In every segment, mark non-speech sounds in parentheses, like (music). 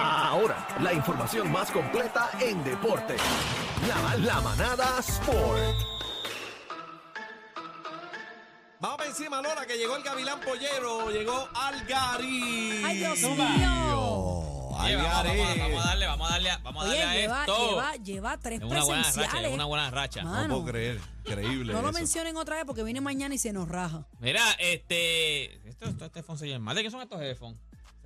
Ahora, la información más completa en deporte. La, la manada Sport. Vamos para encima, Lola, que llegó el Gavilán Pollero, llegó Algarín. ¡Ay, Dios mío! Lleva, vamos, vamos, vamos a darle, vamos a darle, a- vamos a Oye, darle a lleva, esto. lleva, lleva tres es una buena racha, presenciales. es una buena racha. Mano, No puedo creer, increíble no lo eso. mencionen otra vez porque viene mañana y se nos raja. Mira, este, esto, esto, este headphone se llama mal. ¿De qué son estos headphones?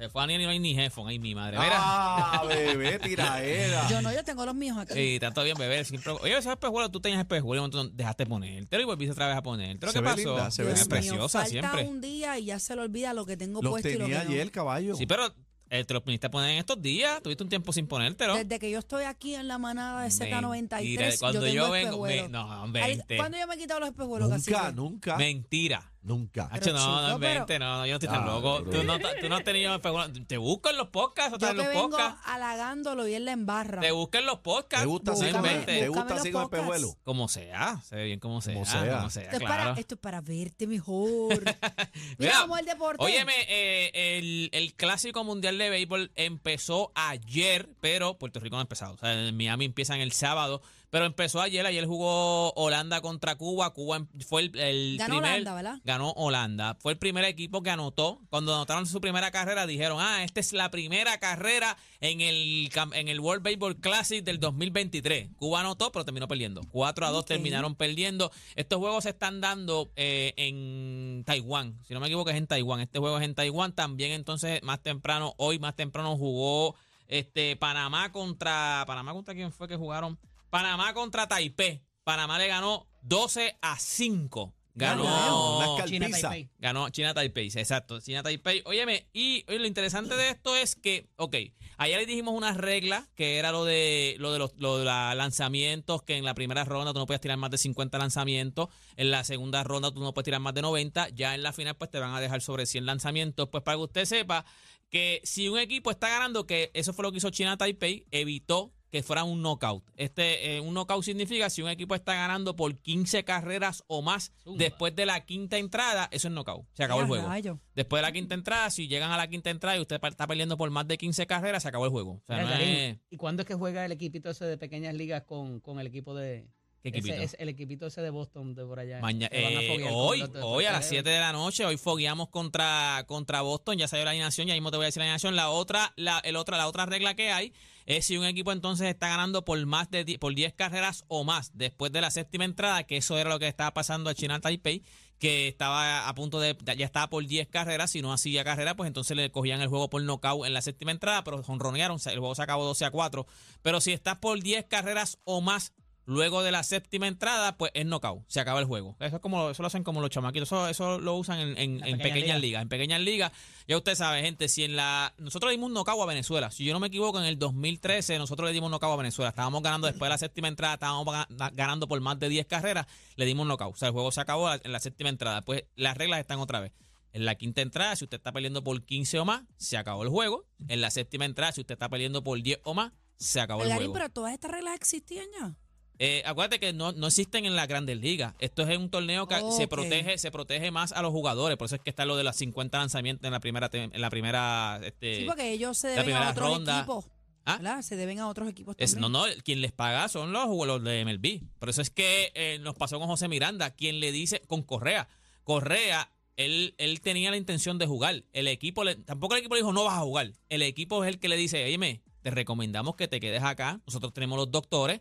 Se fue a ni no hay ni headphone, ay mi madre. Mira. Ah, (laughs) bebé, tiraera. Yo no, yo tengo los míos aquí. Sí, está todo bien, bebé. Siempre... Oye, esos espejuelos, tú tenías espejuelos, entonces dejaste ponértelo y volviste otra vez a ponértelo. Se ¿Qué ve pasó? linda, se ve Dios es linda. mío, preciosa falta siempre. un día y ya se le olvida lo que tengo Los puesto y lo que tenía no. ayer, caballo. Sí, pero eh, te los viniste a poner en estos días. Tuviste un tiempo sin ponértelo. Desde que yo estoy aquí en la manada de Mentira, Z93, cuando yo yo tengo vengo, me- no, Ay, vente. ¿Cuándo yo me he quitado los espejuelos? nunca, cacique? nunca, Mentira. Nunca. Hacho, no, no pero- inventes, no, no, yo no estoy tan Ah, loco. bro. Tú no, tú no has tenido. Te busco en los podcasts, o Yo estás en los vengo podcasts. halagándolo y él la embarra. Te busco en los podcasts. ¿Te gusta así no con, Búscame, inventes. ¿te búscame gusta así los con podcasts. espejuelo? Como sea, se ve bien como sea. Como Como sea. sea, esto, es claro. para, esto es para verte mejor. (laughs) Mira, Mira, vamos al deporte. Óyeme, eh, el, el clásico mundial de béisbol empezó ayer, pero Puerto Rico no ha empezado. O sea, en Miami empiezan el sábado, pero empezó ayer. Ayer jugó Holanda contra Cuba. Cuba em- fue el, el Ganó primer. Holanda, ¿verdad? Ganó Holanda. Fue el primer equipo que anotó. Cuando anotaron su primera carrera, dijeron: Ah, esta es la primera carrera en el, en el World Baseball Classic del 2023. Cuba anotó, pero terminó perdiendo. 4 a 2 Ok. terminaron perdiendo. Estos juegos se están dando eh, en Taiwán. Si no me equivoco, es en Taiwán. Este juego es en Taiwán. También, entonces, más temprano, hoy más temprano jugó este Panamá contra. ¿Panamá contra quién fue que jugaron? Panamá contra Taipei. Panamá le ganó 12 a 5. Ganó. Unas China. Taipei. Ganó China Taipei, exacto. China Taipei. Óyeme, y oye, lo interesante de esto es que, ok, ayer le dijimos una regla que era lo de lo de los, lo de los lanzamientos, que en la primera ronda tú no puedes tirar más de 50 lanzamientos, en la segunda ronda tú no puedes tirar más de 90, ya en la final pues te van a dejar sobre 100 lanzamientos. Pues para que usted sepa que si un equipo está ganando, que eso fue lo que hizo China Taipei, evitó que fuera un knockout. Este, eh, un knockout significa si un equipo está ganando por 15 carreras o más Zumba. después de la quinta entrada, eso es knockout. Se acabó Ya, el juego. rayo. Después de la quinta entrada, si llegan a la quinta entrada y usted está perdiendo por más de 15 carreras, se acabó el juego. O sea, Mira, no Karim, es- ¿Y cuándo es que juega el equipito ese de pequeñas ligas con, con el equipo de. ¿Qué ese equipito? es el equipito ese de Boston de por allá. Maña- a eh, hoy, hoy a las eh, 7 de la noche, hoy fogueamos contra, contra Boston, ya salió la alineación, ya mismo te voy a decir la alineación. La otra, la, el otra, la otra regla que hay es si un equipo entonces está ganando por más de die- por 10 carreras o más después de la séptima entrada, que eso era lo que estaba pasando a China Taipei, que estaba a punto de, ya estaba por 10 carreras, si no hacía carrera, pues entonces le cogían el juego por nocaut en la séptima entrada, pero jonronearon, el juego se acabó 12 a 4. Pero si estás por 10 carreras o más Luego de la séptima entrada, pues es knockout. Se acaba el juego. Eso es como eso lo hacen como los chamaquitos. Eso, eso lo usan en, en- en pequeñas pequeñas ligas. ligas. En pequeñas ligas. Ya usted sabe, gente, si en la. Nosotros le dimos un knockout a Venezuela. Si yo no me equivoco, en el 2013 nosotros le dimos un knockout a Venezuela. Estábamos ganando después de la séptima entrada, estábamos ga- ganando por más de 10 carreras. Le dimos un knockout. O sea, el juego se acabó en la séptima entrada. Pues las reglas están otra vez. En la quinta entrada, si usted está perdiendo por 15 o más, se acabó el juego. En la séptima entrada, si usted está perdiendo por 10 o más, se acabó el Algarín, juego. pero todas estas reglas existían ya. Eh, acuérdate que no, no existen en las grandes ligas. Esto es un torneo que se protege, se protege más a los jugadores. Por eso es que está lo de las 50 lanzamientos en la primera, en la primera, este, Sí, porque ellos se deben a otros ronda. equipos. ¿Ah? Se deben a otros equipos es- también. no, no, quien les paga son los, los de MLB. Por eso es que eh, nos pasó con José Miranda, quien le dice con Correa. Correa, él, él tenía la intención de jugar. El equipo, le- tampoco el equipo le dijo no vas a jugar. El equipo es el que le dice, oye, te recomendamos que te quedes acá. Nosotros tenemos los doctores.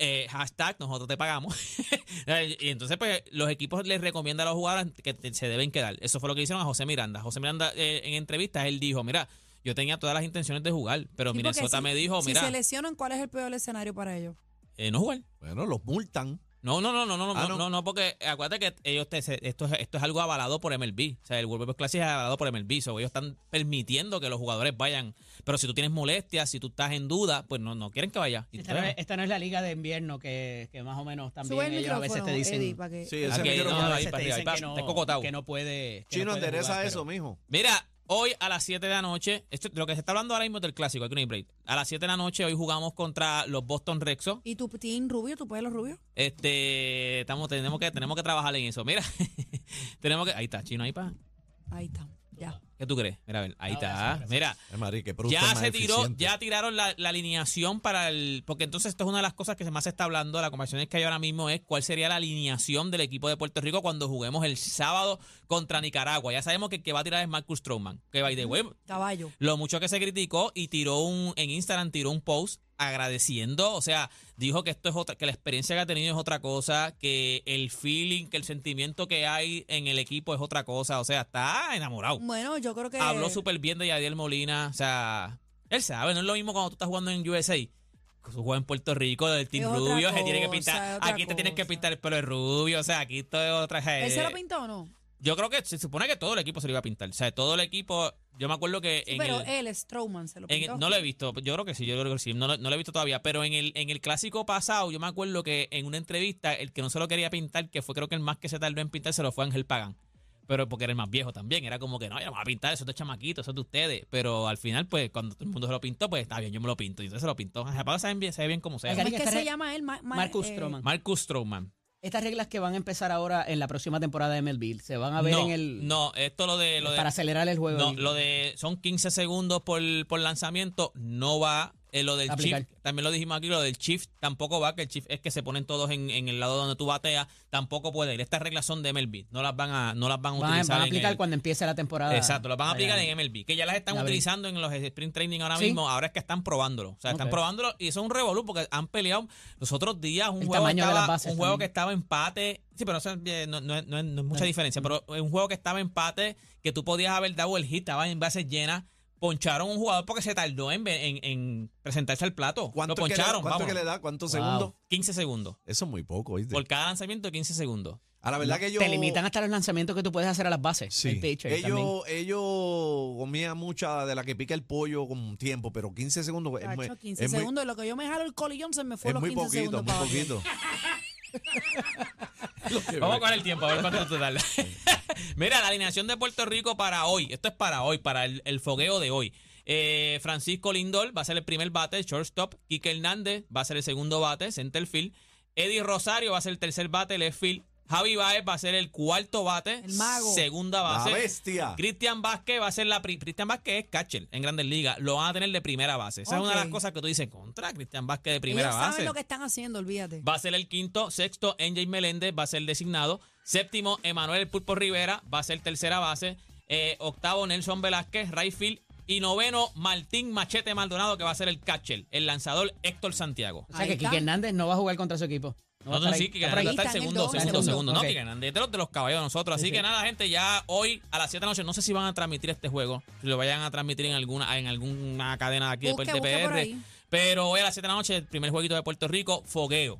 Eh, hashtag, nosotros te pagamos. (laughs) y entonces, pues, los equipos les recomiendan a los jugadores que te- se deben quedar. Eso fue lo que hicieron a José Miranda. José Miranda, eh, en entrevistas, él dijo, mira, yo tenía todas las intenciones de jugar, pero Sí, Minnesota si- me dijo, si mira, se lesionan, ¿cuál es el peor escenario para ellos? eh, no jugar. Bueno, los multan. No, no, no, no, no, Ah, no, ¿no? no, no, porque acuérdate que ellos te- esto, es, esto es algo avalado por MLB. O sea, el World Baseball Classic es avalado por MLB. So, ellos están permitiendo que los jugadores vayan. Pero si tú tienes molestias, si tú estás en duda, pues no, no quieren que vaya. Y Esta no, es, esta no es la liga de invierno que, que más o menos también ellos a veces te dicen. Eddie, para que... Sí, ese Aquí, micrófono. no, ahí para arriba, ahí para- que no, que no puede. que Chino, no puede endereza jugar, eso, pero- mijo. Mira, hoy a las 7 de la noche, esto, lo que se está hablando ahora mismo es del clásico, hay que no hay break. A las 7 de la noche hoy jugamos contra los Boston Red Sox. ¿Y tu team rubio? ¿Tu pelo rubio? Este, estamos, tenemos que, tenemos que trabajar en eso. Mira, (laughs) tenemos que, ahí está, chino, ahí para. Ahí está, ya. ¿Qué tú crees? Mira, a ver, ahí está. Mira, ya más se tiró, eficiente. ya tiraron la, la alineación para el. Porque entonces esto es una de las cosas que más se está hablando, la conversación que hay ahora mismo es cuál sería la alineación del equipo de Puerto Rico cuando juguemos el sábado contra Nicaragua. Ya sabemos que el que va a tirar es Marcus Stroman. Que by the way, Caballo. lo mucho que se criticó y tiró un, en Instagram tiró un post agradeciendo, o sea, dijo que esto es otra, que la experiencia que ha tenido es otra cosa, que el feeling, que el sentimiento que hay en el equipo es otra cosa, o sea, está enamorado. Bueno, yo creo que. Habló súper bien de Yadiel Molina. O sea, él sabe, no es lo mismo cuando tú estás jugando en USA. Tú juegas en Puerto Rico, del Team Rubio, se tiene que pintar. Aquí te tienes que pintar el pelo de rubio. O sea, aquí todo es otra. ¿Él se lo pintó o no? Yo creo que se supone que todo el equipo se lo iba a pintar. O sea, todo el equipo. Yo me acuerdo que Sí, en pero el. él, Strowman, se lo el- pintó. no lo he visto, yo creo que sí, yo creo que sí, no, lo- no lo he visto todavía, pero en el, en el clásico pasado, yo me acuerdo que en una entrevista, el que no se lo quería pintar, que fue creo que el más que se tardó en pintar, se lo fue Ángel Pagán. Pero porque era el más viejo también, era como que no, ya vamos a pintar, eso es de chamaquito, eso es de ustedes. Pero al final, pues, cuando todo el mundo se lo pintó, pues está bien, yo me lo pinto. Y entonces se lo pintó. Se ve bien, se ve bien como sea. ¿Cómo es que Esta se llama él? Ma- ma- Marcus eh, Stroman. Marcus Stroman. Estas reglas que van a empezar ahora en la próxima temporada de MLB se van a ver no, en el no, esto lo de. Lo de para acelerar el juego. No, lo de son 15 segundos por, por lanzamiento, no va. Eh, lo del Aplicar. shift, también lo dijimos aquí, lo del shift tampoco va, que el shift es que se ponen todos en, en el lado donde tú bateas, tampoco puede ir. Estas reglas son de MLB, no las van a, no las van a van, utilizar. van a en aplicar el- cuando empiece la temporada. Exacto, las van a aplicar en MLB, que ya las están utilizando en los sprint training ahora Sí. mismo, ahora es que están probándolo. O sea, están probándolo y eso es un revolú porque han peleado los otros días un El juego, estaba, un juego también. que estaba empate. Sí, pero eso, eh, no, no es- no no mucha No. diferencia, pero es un juego que estaba empate, que tú podías haber dado el hit, estaba en bases llenas. Poncharon un jugador porque se tardó en, en- en presentarse al plato. ¿Cuánto, Lo es que le- poncharon, cuánto que le da? ¿Cuántos Wow. segundos? 15 segundos. Eso es muy poco, ¿viste? Por cada lanzamiento, 15 segundos. A la verdad que yo... Te limitan hasta los lanzamientos que tú puedes hacer a las bases. Sí. El pitcher también. ellos, ellos comían mucha de la que pica el pollo con tiempo, pero 15 segundos es, muy, Chacho, 15 es muy- segundos. Lo que yo me jalo el colillón se me fue es los muy 15 poquito, segundos. muy para poquito. (laughs) Vamos a coger el tiempo, a ver cuánto te tarda. Mira, la alineación de Puerto Rico para hoy. Esto es para hoy, para el, fogueo de hoy. Eh, Francisco Lindor va a ser el primer bate, shortstop. Quique Hernández va a ser el segundo bate, center field. Eddie Rosario va a ser el tercer bate, left field. Javi Baez va a ser el cuarto bate, El mago. segunda La base. bestia. Cristian Vázquez va a ser la Cristian Vázquez es catcher en Grandes Ligas. Lo van a tener de primera base. Esa es una de las cosas que tú dices contra Cristian Vázquez de primera Ellos base. saben lo que están haciendo, olvídate. Va a ser el quinto, sexto, NJ Meléndez va a ser designado. Séptimo, Emanuel El Pulpo Rivera va a ser tercera base. Eh, octavo, Nelson Velázquez, Rayfield. Y noveno, Martín Machete Maldonado, que va a ser el catcher, el lanzador Héctor Santiago. O sea que. Kike Hernández no va a jugar contra su equipo. No, va No, a no, estar sí, que. Hernández está el Está en el segundo, segundo, segundo. segundo. No, que Hernández es de los, caballos de nosotros. Así Sí, que sí. nada, gente, ya hoy a las 7 de la noche, no sé si van a transmitir este juego, si lo vayan a transmitir en alguna en alguna cadena de aquí Busque, de PR. Pero hoy a las 7 de la noche, el primer jueguito de Puerto Rico, fogueo.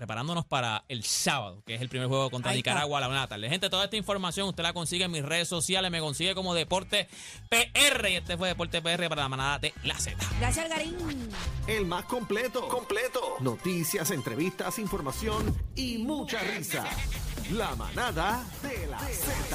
Preparándonos para el sábado, que es el primer juego contra Ahí. Nicaragua a la una de la tarde. Gente, toda esta información usted la consigue en mis redes sociales, me consigue como Deporte PR. Y este fue Deporte PR para la manada de la Z. Gracias, Algarín. El más completo. Completo. Noticias, entrevistas, información y mucha risa. La manada de la Z.